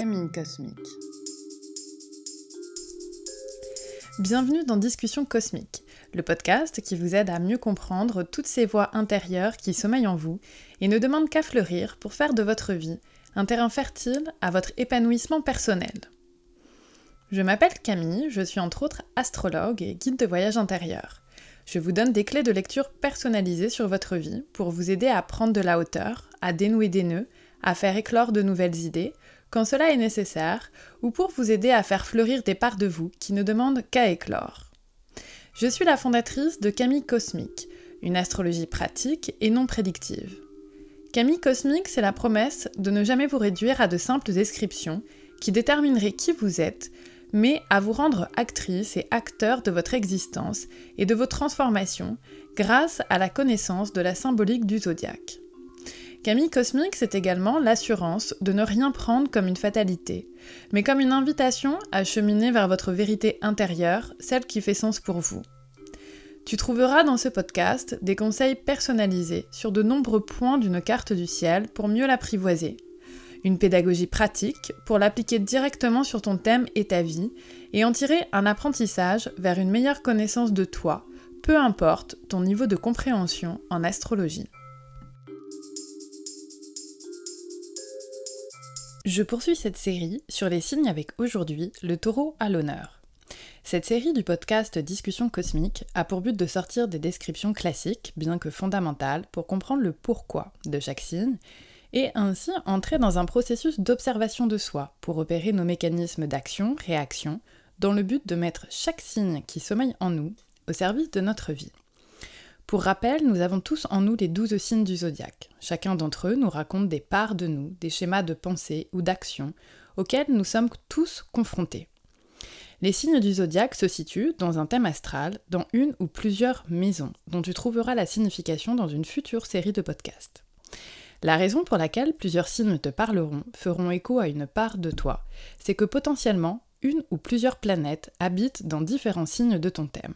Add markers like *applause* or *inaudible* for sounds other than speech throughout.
Camille Cosmique. Bienvenue dans Discussion Cosmique, le podcast qui vous aide à mieux comprendre toutes ces voix intérieures qui sommeillent en vous et ne demandent qu'à fleurir pour faire de votre vie un terrain fertile à votre épanouissement personnel. Je m'appelle Camille, je suis entre autres astrologue et guide de voyage intérieur. Je vous donne des clés de lecture personnalisées sur votre vie pour vous aider à prendre de la hauteur, à dénouer des nœuds, à faire éclore de nouvelles idées, quand cela est nécessaire, ou pour vous aider à faire fleurir des parts de vous qui ne demandent qu'à éclore. Je suis la fondatrice de Camille Cosmique, une astrologie pratique et non prédictive. Camille Cosmique, c'est la promesse de ne jamais vous réduire à de simples descriptions qui détermineraient qui vous êtes, mais à vous rendre actrice et acteur de votre existence et de vos transformations grâce à la connaissance de la symbolique du zodiaque. Camille Cosmique, c'est également l'assurance de ne rien prendre comme une fatalité, mais comme une invitation à cheminer vers votre vérité intérieure, celle qui fait sens pour vous. Tu trouveras dans ce podcast des conseils personnalisés sur de nombreux points d'une carte du ciel pour mieux l'apprivoiser. Une pédagogie pratique pour l'appliquer directement sur ton thème et ta vie et en tirer un apprentissage vers une meilleure connaissance de toi, peu importe ton niveau de compréhension en astrologie. Je poursuis cette série sur les signes avec aujourd'hui le taureau à l'honneur. Cette série du podcast Discussion cosmique a pour but de sortir des descriptions classiques, bien que fondamentales, pour comprendre le pourquoi de chaque signe, et ainsi entrer dans un processus d'observation de soi pour opérer nos mécanismes d'action-réaction, dans le but de mettre chaque signe qui sommeille en nous au service de notre vie. Pour rappel, nous avons tous en nous les douze signes du zodiaque. Chacun d'entre eux nous raconte des parts de nous, des schémas de pensée ou d'action auxquels nous sommes tous confrontés. Les signes du zodiaque se situent dans un thème astral, dans une ou plusieurs maisons, dont tu trouveras la signification dans une future série de podcasts. La raison pour laquelle plusieurs signes te parleront, feront écho à une part de toi, c'est que potentiellement, une ou plusieurs planètes habitent dans différents signes de ton thème.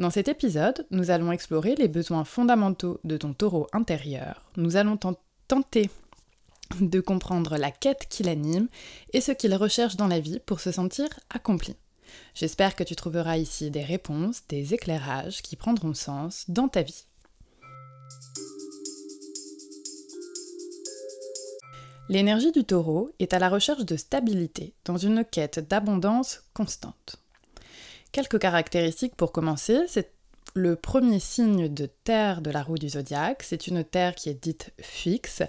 Dans cet épisode, nous allons explorer les besoins fondamentaux de ton taureau intérieur. Nous allons tenter de comprendre la quête qui l'anime et ce qu'il recherche dans la vie pour se sentir accompli. J'espère que tu trouveras ici des réponses, des éclairages qui prendront sens dans ta vie. L'énergie du taureau est à la recherche de stabilité dans une quête d'abondance constante. Quelques caractéristiques pour commencer, c'est le premier signe de terre de la roue du zodiaque, c'est une terre qui est dite fixe,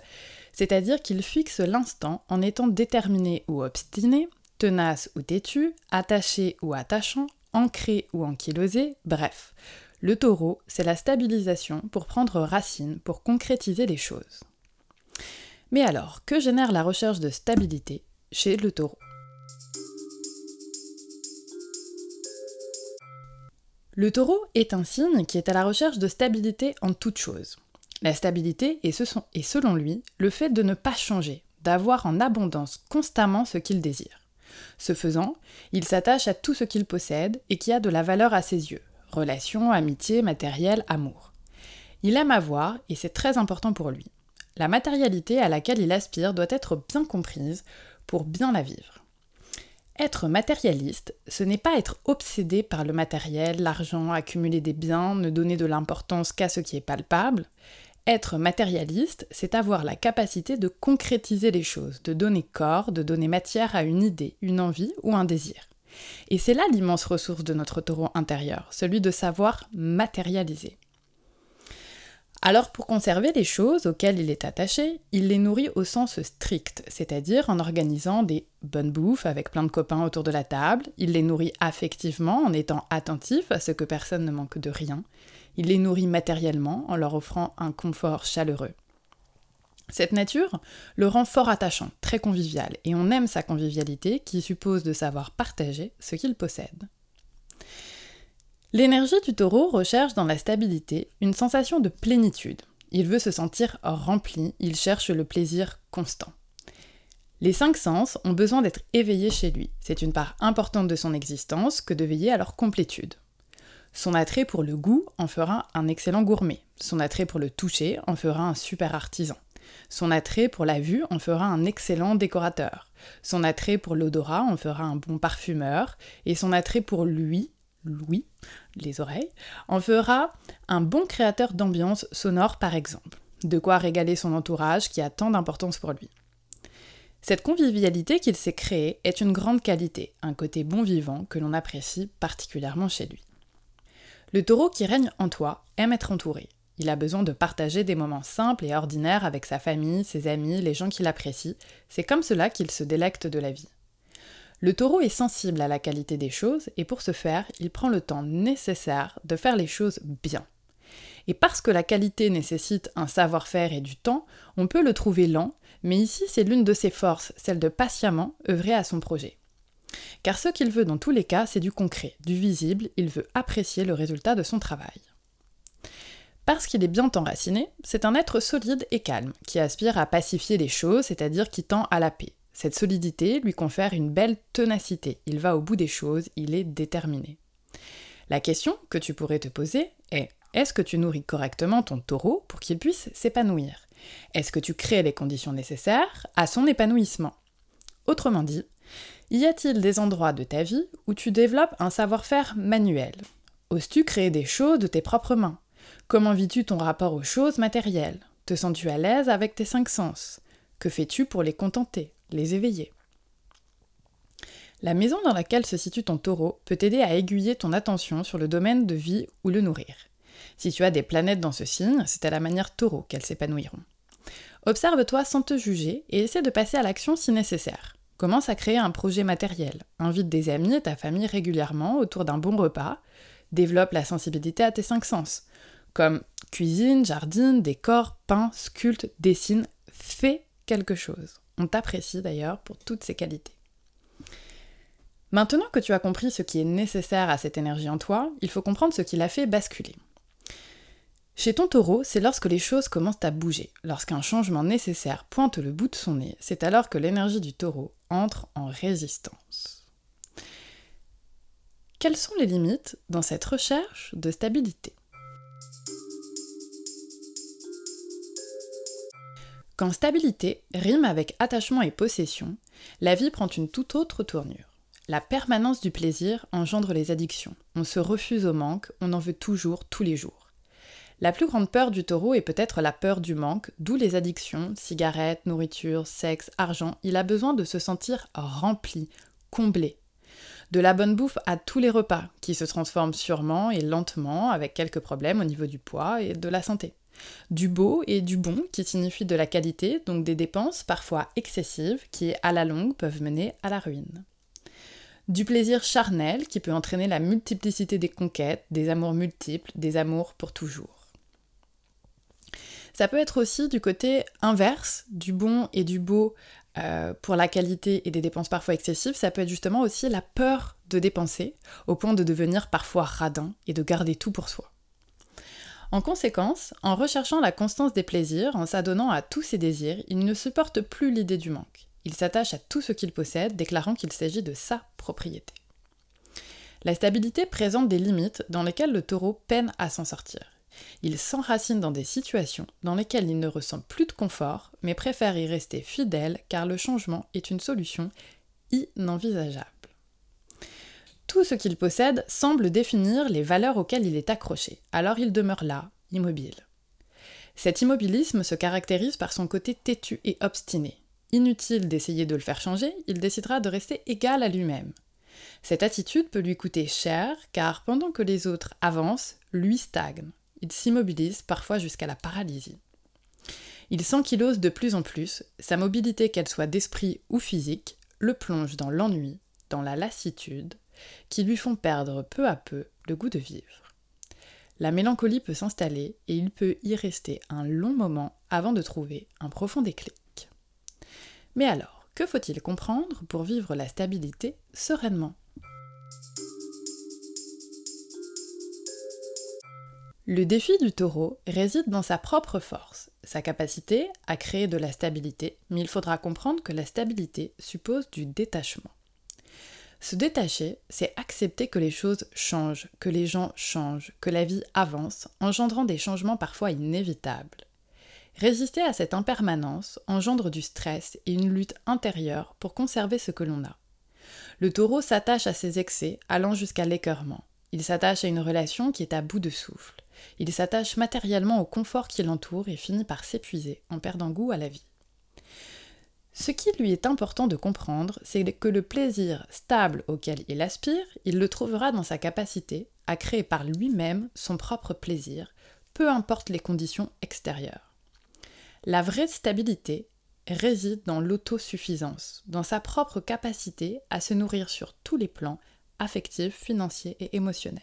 c'est-à-dire qu'il fixe l'instant en étant déterminé ou obstiné, tenace ou têtu, attaché ou attachant, ancré ou ankylosé, bref. Le taureau, c'est la stabilisation pour prendre racine, pour concrétiser les choses. Mais alors, que génère la recherche de stabilité chez le taureau? Le taureau est un signe qui est à la recherche de stabilité en toute chose. La stabilité est, est selon lui le fait de ne pas changer, d'avoir en abondance constamment ce qu'il désire. Ce faisant, il s'attache à tout ce qu'il possède et qui a de la valeur à ses yeux, relations, amitié, matériel, amour. Il aime avoir, et c'est très important pour lui. La matérialité à laquelle il aspire doit être bien comprise pour bien la vivre. Être matérialiste, ce n'est pas être obsédé par le matériel, l'argent, accumuler des biens, ne donner de l'importance qu'à ce qui est palpable. Être matérialiste, c'est avoir la capacité de concrétiser les choses, de donner corps, de donner matière à une idée, une envie ou un désir. Et c'est là l'immense ressource de notre taureau intérieur, celui de savoir matérialiser. Alors pour conserver les choses auxquelles il est attaché, il les nourrit au sens strict, c'est-à-dire en organisant des bonnes bouffes avec plein de copains autour de la table, il les nourrit affectivement en étant attentif à ce que personne ne manque de rien, il les nourrit matériellement en leur offrant un confort chaleureux. Cette nature le rend fort attachant, très convivial, et on aime sa convivialité qui suppose de savoir partager ce qu'il possède. L'énergie du taureau recherche dans la stabilité une sensation de plénitude. Il veut se sentir rempli, il cherche le plaisir constant. Les cinq sens ont besoin d'être éveillés chez lui. C'est une part importante de son existence que de veiller à leur complétude. Son attrait pour le goût en fera un excellent gourmet. Son attrait pour le toucher en fera un super artisan. Son attrait pour la vue en fera un excellent décorateur. Son attrait pour l'odorat en fera un bon parfumeur. Et son attrait pour lui, Louis, les oreilles, en fera un bon créateur d'ambiance sonore par exemple. De quoi régaler son entourage qui a tant d'importance pour lui. Cette convivialité qu'il s'est créée est une grande qualité, un côté bon vivant que l'on apprécie particulièrement chez lui. Le taureau qui règne en toi aime être entouré. Il a besoin de partager des moments simples et ordinaires avec sa famille, ses amis, les gens qu'il apprécie. C'est comme cela qu'il se délecte de la vie. Le taureau est sensible à la qualité des choses et pour ce faire, il prend le temps nécessaire de faire les choses bien. Et parce que la qualité nécessite un savoir-faire et du temps, on peut le trouver lent, mais ici c'est l'une de ses forces, celle de patiemment œuvrer à son projet. Car ce qu'il veut dans tous les cas, c'est du concret, du visible, il veut apprécier le résultat de son travail. Parce qu'il est bien enraciné, c'est un être solide et calme, qui aspire à pacifier les choses, c'est-à-dire qui tend à la paix. Cette solidité lui confère une belle ténacité, il va au bout des choses, il est déterminé. La question que tu pourrais te poser est est-ce que tu nourris correctement ton taureau pour qu'il puisse s'épanouir? Est-ce que tu crées les conditions nécessaires à son épanouissement? Autrement dit, y a-t-il des endroits de ta vie où tu développes un savoir-faire manuel? Oses-tu créer des choses de tes propres mains? Comment vis-tu ton rapport aux choses matérielles? Te sens-tu à l'aise avec tes cinq sens? Que fais-tu pour les contenter, les éveiller La maison dans laquelle se situe ton taureau peut t'aider à aiguiller ton attention sur le domaine de vie ou le nourrir. Si tu as des planètes dans ce signe, c'est à la manière taureau qu'elles s'épanouiront. Observe-toi sans te juger et essaie de passer à l'action si nécessaire. Commence à créer un projet matériel. Invite des amis et ta famille régulièrement autour d'un bon repas. Développe la sensibilité à tes cinq sens. Comme cuisine, jardine, décor, peint, sculpte, dessine. Fais quelque chose. On t'apprécie d'ailleurs pour toutes ces qualités. Maintenant que tu as compris ce qui est nécessaire à cette énergie en toi, il faut comprendre ce qui l'a fait basculer. Chez ton taureau, c'est lorsque les choses commencent à bouger, lorsqu'un changement nécessaire pointe le bout de son nez, c'est alors que l'énergie du taureau entre en résistance. Quelles sont les limites dans cette recherche de stabilité? Quand stabilité rime avec attachement et possession, la vie prend une toute autre tournure. La permanence du plaisir engendre les addictions. On se refuse au manque, on en veut toujours, tous les jours. La plus grande peur du taureau est peut-être la peur du manque, d'où les addictions, cigarettes, nourriture, sexe, argent. Il a besoin de se sentir rempli, comblé. De la bonne bouffe à tous les repas, qui se transforment sûrement et lentement, avec quelques problèmes au niveau du poids et de la santé. Du beau et du bon, qui signifie de la qualité, donc des dépenses parfois excessives, qui à la longue peuvent mener à la ruine du plaisir charnel qui peut entraîner la multiplicité des conquêtes, des amours multiples, des amours pour toujours. Ça peut être aussi du côté inverse, du bon et du beau euh, pour la qualité et des dépenses parfois excessives. Ça peut être justement aussi la peur de dépenser, au point de devenir parfois radin et de garder tout pour soi. En conséquence, en recherchant la constance des plaisirs, en s'adonnant à tous ses désirs, il ne supporte plus l'idée du manque. Il s'attache à tout ce qu'il possède, déclarant qu'il s'agit de sa propriété. La stabilité présente des limites dans lesquelles le taureau peine à s'en sortir. Il s'enracine dans des situations dans lesquelles il ne ressent plus de confort, mais préfère y rester fidèle car le changement est une solution inenvisageable. Tout ce qu'il possède semble définir les valeurs auxquelles il est accroché, alors il demeure là, immobile. Cet immobilisme se caractérise par son côté têtu et obstiné. Inutile d'essayer de le faire changer, il décidera de rester égal à lui-même. Cette attitude peut lui coûter cher, car pendant que les autres avancent, lui stagne il s'immobilise parfois jusqu'à la paralysie. Il sent qu'il ose de plus en plus, sa mobilité, qu'elle soit d'esprit ou physique, le plonge dans l'ennui, dans la lassitude, qui lui font perdre peu à peu le goût de vivre. La mélancolie peut s'installer et il peut y rester un long moment avant de trouver un profond déclic. Mais alors, que faut-il comprendre pour vivre la stabilité sereinement? Le défi du taureau réside dans sa propre force, sa capacité à créer de la stabilité, mais il faudra comprendre que la stabilité suppose du détachement. Se détacher, c'est accepter que les choses changent, que les gens changent, que la vie avance, engendrant des changements parfois inévitables. Résister à cette impermanence engendre du stress et une lutte intérieure pour conserver ce que l'on a. Le taureau s'attache à ses excès, allant jusqu'à l'écœurement. Il s'attache à une relation qui est à bout de souffle. Il s'attache matériellement au confort qui l'entoure et finit par s'épuiser en perdant goût à la vie. Ce qui lui est important de comprendre, c'est que le plaisir stable auquel il aspire, il le trouvera dans sa capacité à créer par lui-même son propre plaisir, peu importe les conditions extérieures. La vraie stabilité réside dans l'autosuffisance, dans sa propre capacité à se nourrir sur tous les plans affectifs, financiers et émotionnels.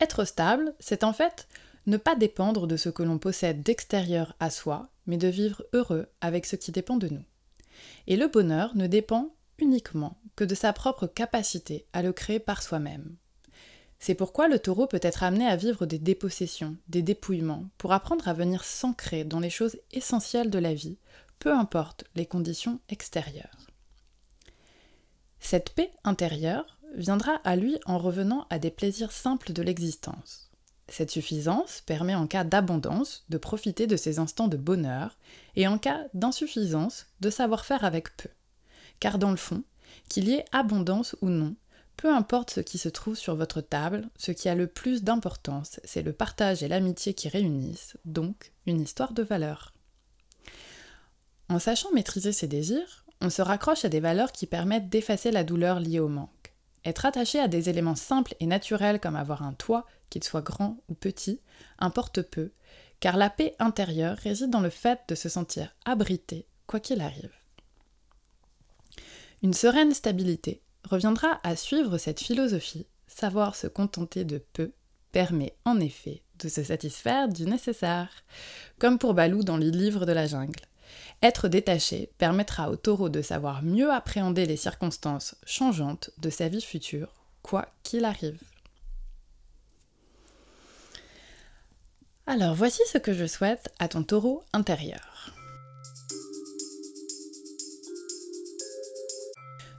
Être stable, c'est en fait ne pas dépendre de ce que l'on possède d'extérieur à soi, mais de vivre heureux avec ce qui dépend de nous. Et le bonheur ne dépend uniquement que de sa propre capacité à le créer par soi-même. C'est pourquoi le taureau peut être amené à vivre des dépossessions, des dépouillements, pour apprendre à venir s'ancrer dans les choses essentielles de la vie, peu importe les conditions extérieures. Cette paix intérieure viendra à lui en revenant à des plaisirs simples de l'existence. Cette suffisance permet en cas d'abondance de profiter de ces instants de bonheur et en cas d'insuffisance de savoir faire avec peu. Car dans le fond, qu'il y ait abondance ou non, peu importe ce qui se trouve sur votre table, ce qui a le plus d'importance, c'est le partage et l'amitié qui réunissent, donc une histoire de valeurs. En sachant maîtriser ses désirs, on se raccroche à des valeurs qui permettent d'effacer la douleur liée au manque. Être attaché à des éléments simples et naturels comme avoir un toit, qu'il soit grand ou petit, importe peu, car la paix intérieure réside dans le fait de se sentir abrité, quoi qu'il arrive. Une sereine stabilité reviendra à suivre cette philosophie, savoir se contenter de peu permet en effet de se satisfaire du nécessaire, comme pour Balou dans les livres de la jungle. Être détaché permettra au taureau de savoir mieux appréhender les circonstances changeantes de sa vie future, quoi qu'il arrive. Alors voici ce que je souhaite à ton taureau intérieur.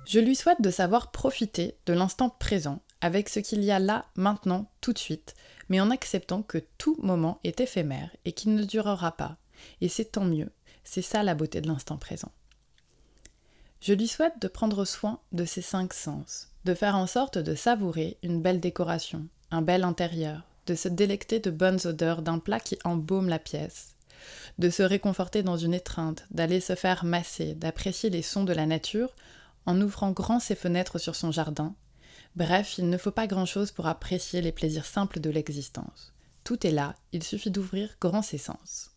Je lui souhaite de savoir profiter de l'instant présent avec ce qu'il y a là, maintenant, tout de suite, mais en acceptant que tout moment est éphémère et qu'il ne durera pas. Et c'est tant mieux, c'est ça la beauté de l'instant présent. Je lui souhaite de prendre soin de ses cinq sens, de faire en sorte de savourer une belle décoration, un bel intérieur, de se délecter de bonnes odeurs d'un plat qui embaume la pièce, de se réconforter dans une étreinte, d'aller se faire masser, d'apprécier les sons de la nature en ouvrant grand ses fenêtres sur son jardin. Bref, il ne faut pas grand-chose pour apprécier les plaisirs simples de l'existence. Tout est là, il suffit d'ouvrir grand ses sens.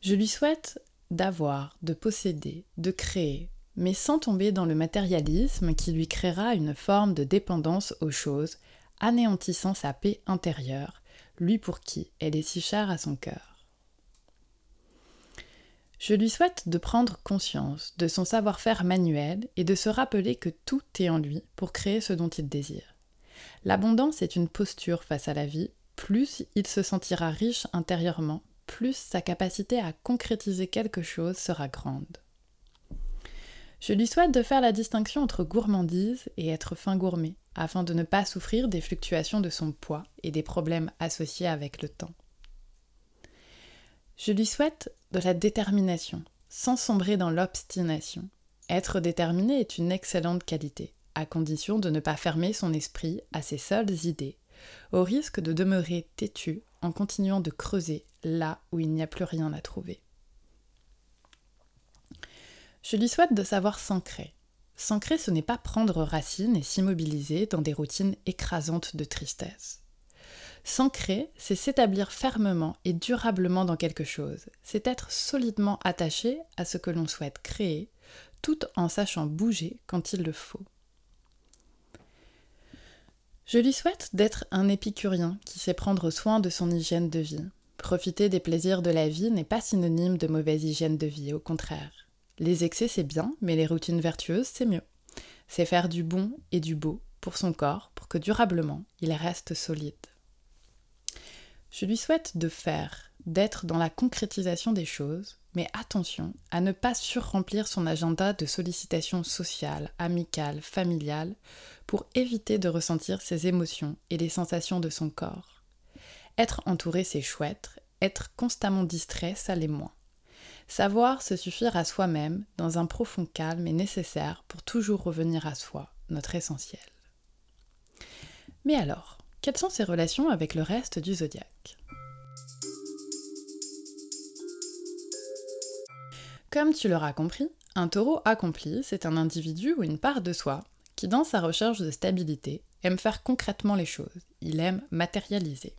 Je lui souhaite d'avoir, de posséder, de créer, mais sans tomber dans le matérialisme qui lui créera une forme de dépendance aux choses, anéantissant sa paix intérieure, lui pour qui elle est si chère à son cœur. Je lui souhaite de prendre conscience de son savoir-faire manuel et de se rappeler que tout est en lui pour créer ce dont il désire. L'abondance est une posture face à la vie, plus il se sentira riche intérieurement, plus sa capacité à concrétiser quelque chose sera grande. Je lui souhaite de faire la distinction entre gourmandise et être fin gourmet, afin de ne pas souffrir des fluctuations de son poids et des problèmes associés avec le temps. Je lui souhaite de la détermination, sans sombrer dans l'obstination. Être déterminé est une excellente qualité, à condition de ne pas fermer son esprit à ses seules idées, au risque de demeurer têtu en continuant de creuser là où il n'y a plus rien à trouver. Je lui souhaite de savoir s'ancrer. S'ancrer, ce n'est pas prendre racine et s'immobiliser dans des routines écrasantes de tristesse. S'ancrer, c'est s'établir fermement et durablement dans quelque chose. C'est être solidement attaché à ce que l'on souhaite créer, tout en sachant bouger quand il le faut. Je lui souhaite d'être un épicurien qui sait prendre soin de son hygiène de vie. Profiter des plaisirs de la vie n'est pas synonyme de mauvaise hygiène de vie, au contraire. Les excès c'est bien, mais les routines vertueuses c'est mieux. C'est faire du bon et du beau pour son corps pour que durablement il reste solide. Je lui souhaite de faire, d'être dans la concrétisation des choses, mais attention à ne pas surremplir son agenda de sollicitations sociales, amicales, familiales, pour éviter de ressentir ses émotions et les sensations de son corps. Être entouré, c'est chouette. Être constamment distrait, ça l'est moins. Savoir se suffire à soi-même dans un profond calme est nécessaire pour toujours revenir à soi, notre essentiel. Mais alors, quelles sont ses relations avec le reste du zodiaque? Comme tu l'auras compris, un taureau accompli, c'est un individu ou une part de soi qui, dans sa recherche de stabilité, aime faire concrètement les choses, il aime matérialiser.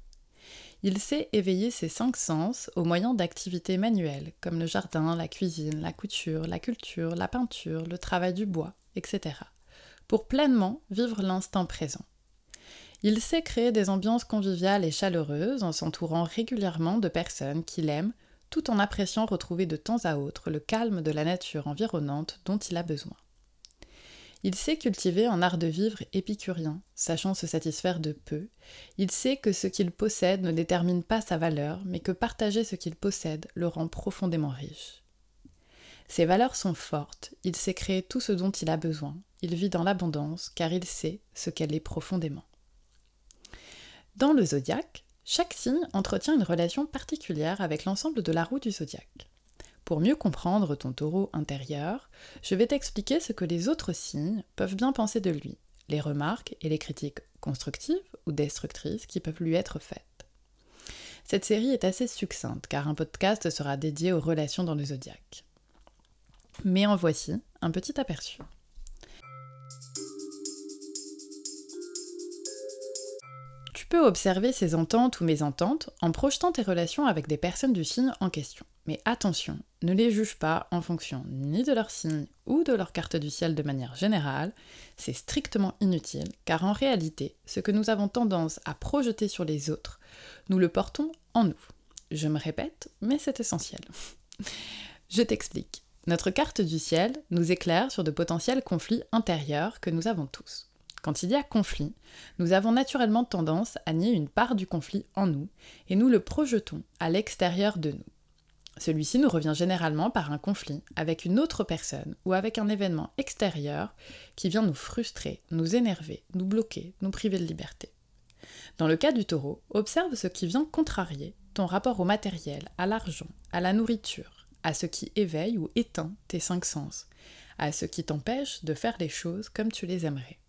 Il sait éveiller ses cinq sens au moyen d'activités manuelles comme le jardin, la cuisine, la couture, la culture, la peinture, le travail du bois, etc. pour pleinement vivre l'instant présent. Il sait créer des ambiances conviviales et chaleureuses en s'entourant régulièrement de personnes qu'il aime tout en appréciant retrouver de temps à autre le calme de la nature environnante dont il a besoin. Il sait cultiver un art de vivre épicurien, sachant se satisfaire de peu. Il sait que ce qu'il possède ne détermine pas sa valeur, mais que partager ce qu'il possède le rend profondément riche. Ses valeurs sont fortes, il sait créer tout ce dont il a besoin, il vit dans l'abondance car il sait ce qu'elle est profondément. Dans le zodiaque, chaque signe entretient une relation particulière avec l'ensemble de la roue du zodiaque. Pour mieux comprendre ton taureau intérieur, je vais t'expliquer ce que les autres signes peuvent bien penser de lui, les remarques et les critiques constructives ou destructrices qui peuvent lui être faites. Cette série est assez succincte car un podcast sera dédié aux relations dans le zodiaque. Mais en voici un petit aperçu. peux observer ces ententes ou mésententes en projetant tes relations avec des personnes du signe en question. Mais attention, ne les juge pas en fonction ni de leur signe ou de leur carte du ciel de manière générale, c'est strictement inutile, car en réalité, ce que nous avons tendance à projeter sur les autres, nous le portons en nous. Je me répète, mais c'est essentiel. *laughs* Je t'explique. Notre carte du ciel nous éclaire sur de potentiels conflits intérieurs que nous avons tous. Quand il y a conflit, nous avons naturellement tendance à nier une part du conflit en nous et nous le projetons à l'extérieur de nous. Celui-ci nous revient généralement par un conflit avec une autre personne ou avec un événement extérieur qui vient nous frustrer, nous énerver, nous bloquer, nous priver de liberté. Dans le cas du taureau, observe ce qui vient contrarier ton rapport au matériel, à l'argent, à la nourriture, à ce qui éveille ou éteint tes cinq sens, à ce qui t'empêche de faire les choses comme tu les aimerais.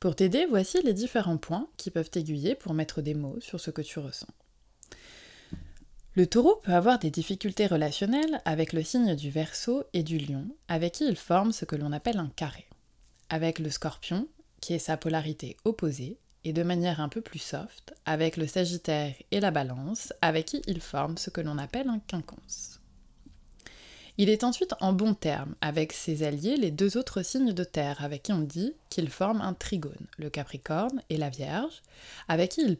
Pour t'aider, voici les différents points qui peuvent t'aiguiller pour mettre des mots sur ce que tu ressens. Le taureau peut avoir des difficultés relationnelles avec le signe du Verseau et du Lion, avec qui il forme ce que l'on appelle un carré. Avec le Scorpion, qui est sa polarité opposée, et de manière un peu plus soft, avec le Sagittaire et la Balance, avec qui il forme ce que l'on appelle un quinconce. Il est ensuite en bon terme avec ses alliés, les deux autres signes de terre, avec qui on dit qu'ils forment un trigone, le Capricorne et la Vierge, avec qui ils,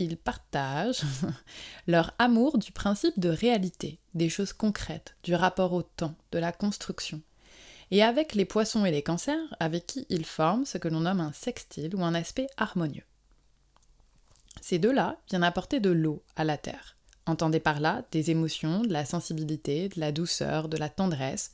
ils partagent *laughs* leur amour du principe de réalité, des choses concrètes, du rapport au temps, de la construction. Et avec les poissons et les cancers, avec qui ils forment ce que l'on nomme un sextile ou un aspect harmonieux. Ces deux-là viennent apporter de l'eau à la Terre Entendez par là des émotions, de la sensibilité, de la douceur, de la tendresse,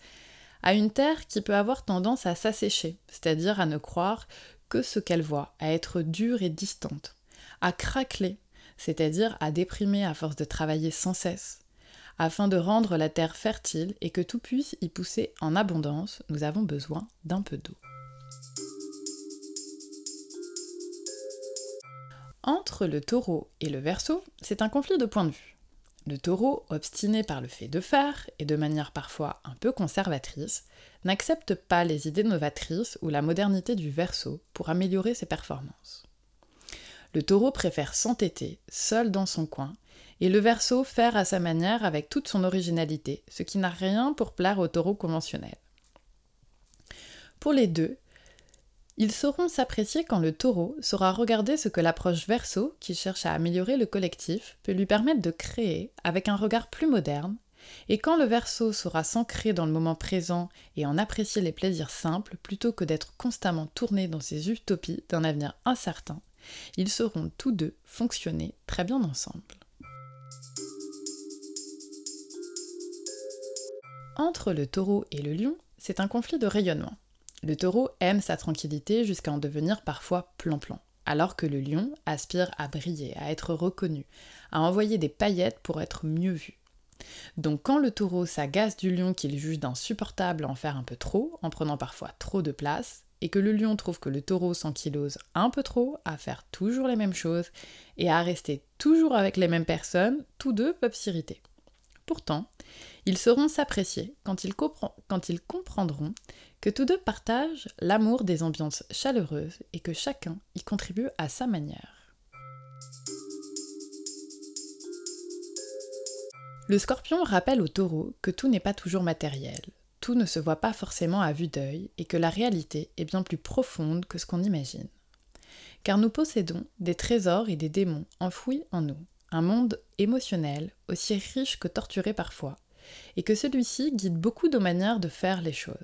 à une terre qui peut avoir tendance à s'assécher, c'est-à-dire à ne croire que ce qu'elle voit, à être dure et distante, à craqueler, c'est-à-dire à déprimer à force de travailler sans cesse. Afin de rendre la terre fertile et que tout puisse y pousser en abondance, nous avons besoin d'un peu d'eau. Entre le taureau et le verso, c'est un conflit de point de vue. Le taureau, obstiné par le fait de faire, et de manière parfois un peu conservatrice, n'accepte pas les idées novatrices ou la modernité du verso pour améliorer ses performances. Le taureau préfère s'entêter, seul dans son coin, et le verso faire à sa manière avec toute son originalité, ce qui n'a rien pour plaire au taureau conventionnel. Pour les deux, ils sauront s'apprécier quand le taureau saura regarder ce que l'approche verso, qui cherche à améliorer le collectif, peut lui permettre de créer avec un regard plus moderne, et quand le verso saura s'ancrer dans le moment présent et en apprécier les plaisirs simples plutôt que d'être constamment tourné dans ces utopies d'un avenir incertain, ils sauront tous deux fonctionner très bien ensemble. Entre le taureau et le lion, c'est un conflit de rayonnement. Le taureau aime sa tranquillité jusqu'à en devenir parfois plan-plan, alors que le lion aspire à briller, à être reconnu, à envoyer des paillettes pour être mieux vu. Donc quand le taureau s'agace du lion qu'il juge d'insupportable à en faire un peu trop, en prenant parfois trop de place, et que le lion trouve que le taureau s'ankylose un peu trop à faire toujours les mêmes choses et à rester toujours avec les mêmes personnes, tous deux peuvent s'irriter. Pourtant, ils sauront s'apprécier quand, quand, ils comprendront que tous deux partagent l'amour des ambiances chaleureuses et que chacun y contribue à sa manière. Le scorpion rappelle au taureau que tout n'est pas toujours matériel, tout ne se voit pas forcément à vue d'œil et que la réalité est bien plus profonde que ce qu'on imagine. Car nous possédons des trésors et des démons enfouis en nous, un monde émotionnel aussi riche que torturé parfois, et que celui-ci guide beaucoup de manières de faire les choses.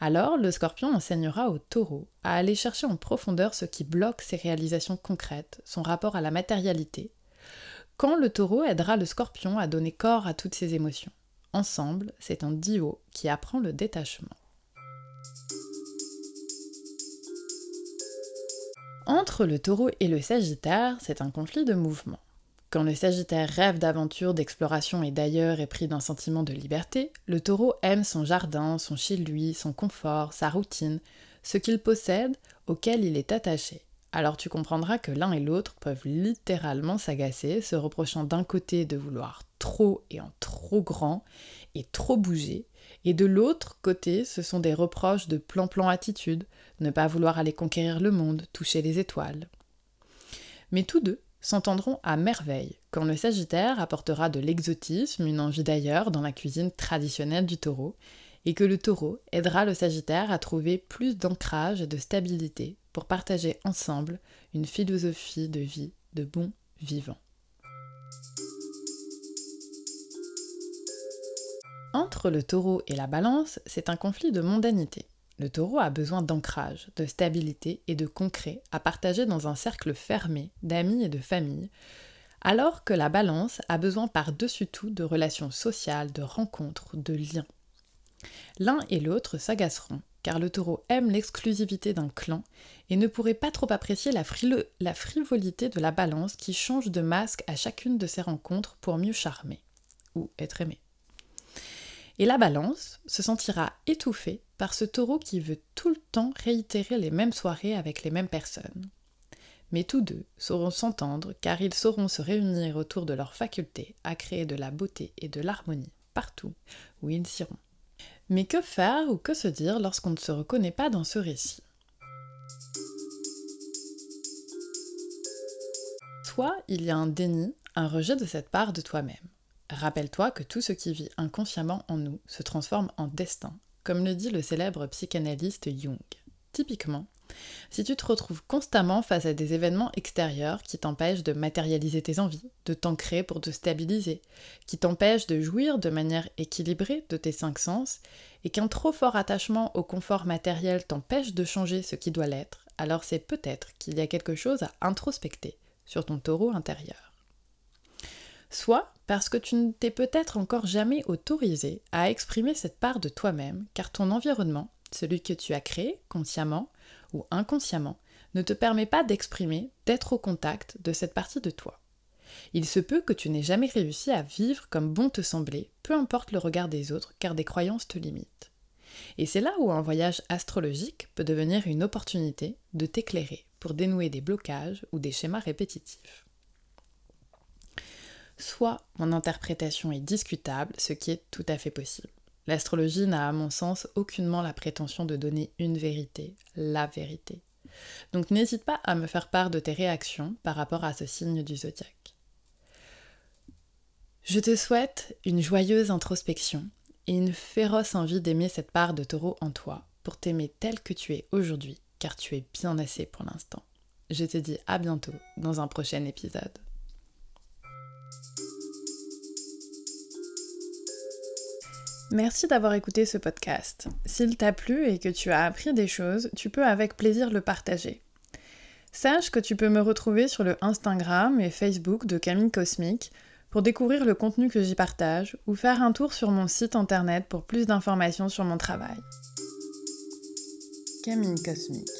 Alors le scorpion enseignera au taureau à aller chercher en profondeur ce qui bloque ses réalisations concrètes, son rapport à la matérialité, quand le taureau aidera le scorpion à donner corps à toutes ses émotions. Ensemble, c'est un duo qui apprend le détachement. Entre le taureau et le sagittaire, c'est un conflit de mouvement. Quand le Sagittaire rêve d'aventure, d'exploration et d'ailleurs est pris d'un sentiment de liberté, le taureau aime son jardin, son chez-lui, son confort, sa routine, ce qu'il possède, auquel il est attaché. Alors tu comprendras que l'un et l'autre peuvent littéralement s'agacer, se reprochant d'un côté de vouloir trop et en trop grand et trop bouger, et de l'autre côté ce sont des reproches de plan-plan attitude, ne pas vouloir aller conquérir le monde, toucher les étoiles. Mais tous deux s'entendront à merveille quand le Sagittaire apportera de l'exotisme, une envie d'ailleurs dans la cuisine traditionnelle du taureau, et que le taureau aidera le Sagittaire à trouver plus d'ancrage et de stabilité pour partager ensemble une philosophie de vie de bon vivant. Entre le taureau et la balance, c'est un conflit de mondanité. Le taureau a besoin d'ancrage, de stabilité et de concret à partager dans un cercle fermé d'amis et de famille, alors que la balance a besoin par-dessus tout de relations sociales, de rencontres, de liens. L'un et l'autre s'agaceront, car le taureau aime l'exclusivité d'un clan et ne pourrait pas trop apprécier la, frivolité de la balance qui change de masque à chacune de ses rencontres pour mieux charmer ou être aimé. Et la balance se sentira étouffée par ce taureau qui veut tout le temps réitérer les mêmes soirées avec les mêmes personnes. Mais tous deux sauront s'entendre car ils sauront se réunir autour de leur faculté à créer de la beauté et de l'harmonie partout où ils iront. Mais que faire ou que se dire lorsqu'on ne se reconnaît pas dans ce récit? Soit il y a un déni, un rejet de cette part de toi-même. Rappelle-toi que tout ce qui vit inconsciemment en nous se transforme en destin, comme le dit le célèbre psychanalyste Jung. Typiquement, si tu te retrouves constamment face à des événements extérieurs qui t'empêchent de matérialiser tes envies, de t'ancrer pour te stabiliser, qui t'empêchent de jouir de manière équilibrée de tes cinq sens, et qu'un trop fort attachement au confort matériel t'empêche de changer ce qui doit l'être, alors c'est peut-être qu'il y a quelque chose à introspecter sur ton taureau intérieur soit parce que tu ne t'es peut-être encore jamais autorisé à exprimer cette part de toi-même, car ton environnement, celui que tu as créé, consciemment ou inconsciemment, ne te permet pas d'exprimer, d'être au contact de cette partie de toi. Il se peut que tu n'aies jamais réussi à vivre comme bon te semblait, peu importe le regard des autres, car des croyances te limitent. Et c'est là où un voyage astrologique peut devenir une opportunité de t'éclairer pour dénouer des blocages ou des schémas répétitifs soit mon interprétation est discutable, ce qui est tout à fait possible. L'astrologie n'a à mon sens aucunement la prétention de donner une vérité, la vérité. Donc n'hésite pas à me faire part de tes réactions par rapport à ce signe du zodiaque. Je te souhaite une joyeuse introspection et une féroce envie d'aimer cette part de taureau en toi pour t'aimer tel que tu es aujourd'hui, car tu es bien assez pour l'instant. Je te dis à bientôt dans un prochain épisode. Merci d'avoir écouté ce podcast. S'il t'a plu et que tu as appris des choses, tu peux avec plaisir le partager. Sache que tu peux me retrouver sur le Instagram et Facebook de Camille Cosmique pour découvrir le contenu que j'y partage ou faire un tour sur mon site internet pour plus d'informations sur mon travail. Camille Cosmique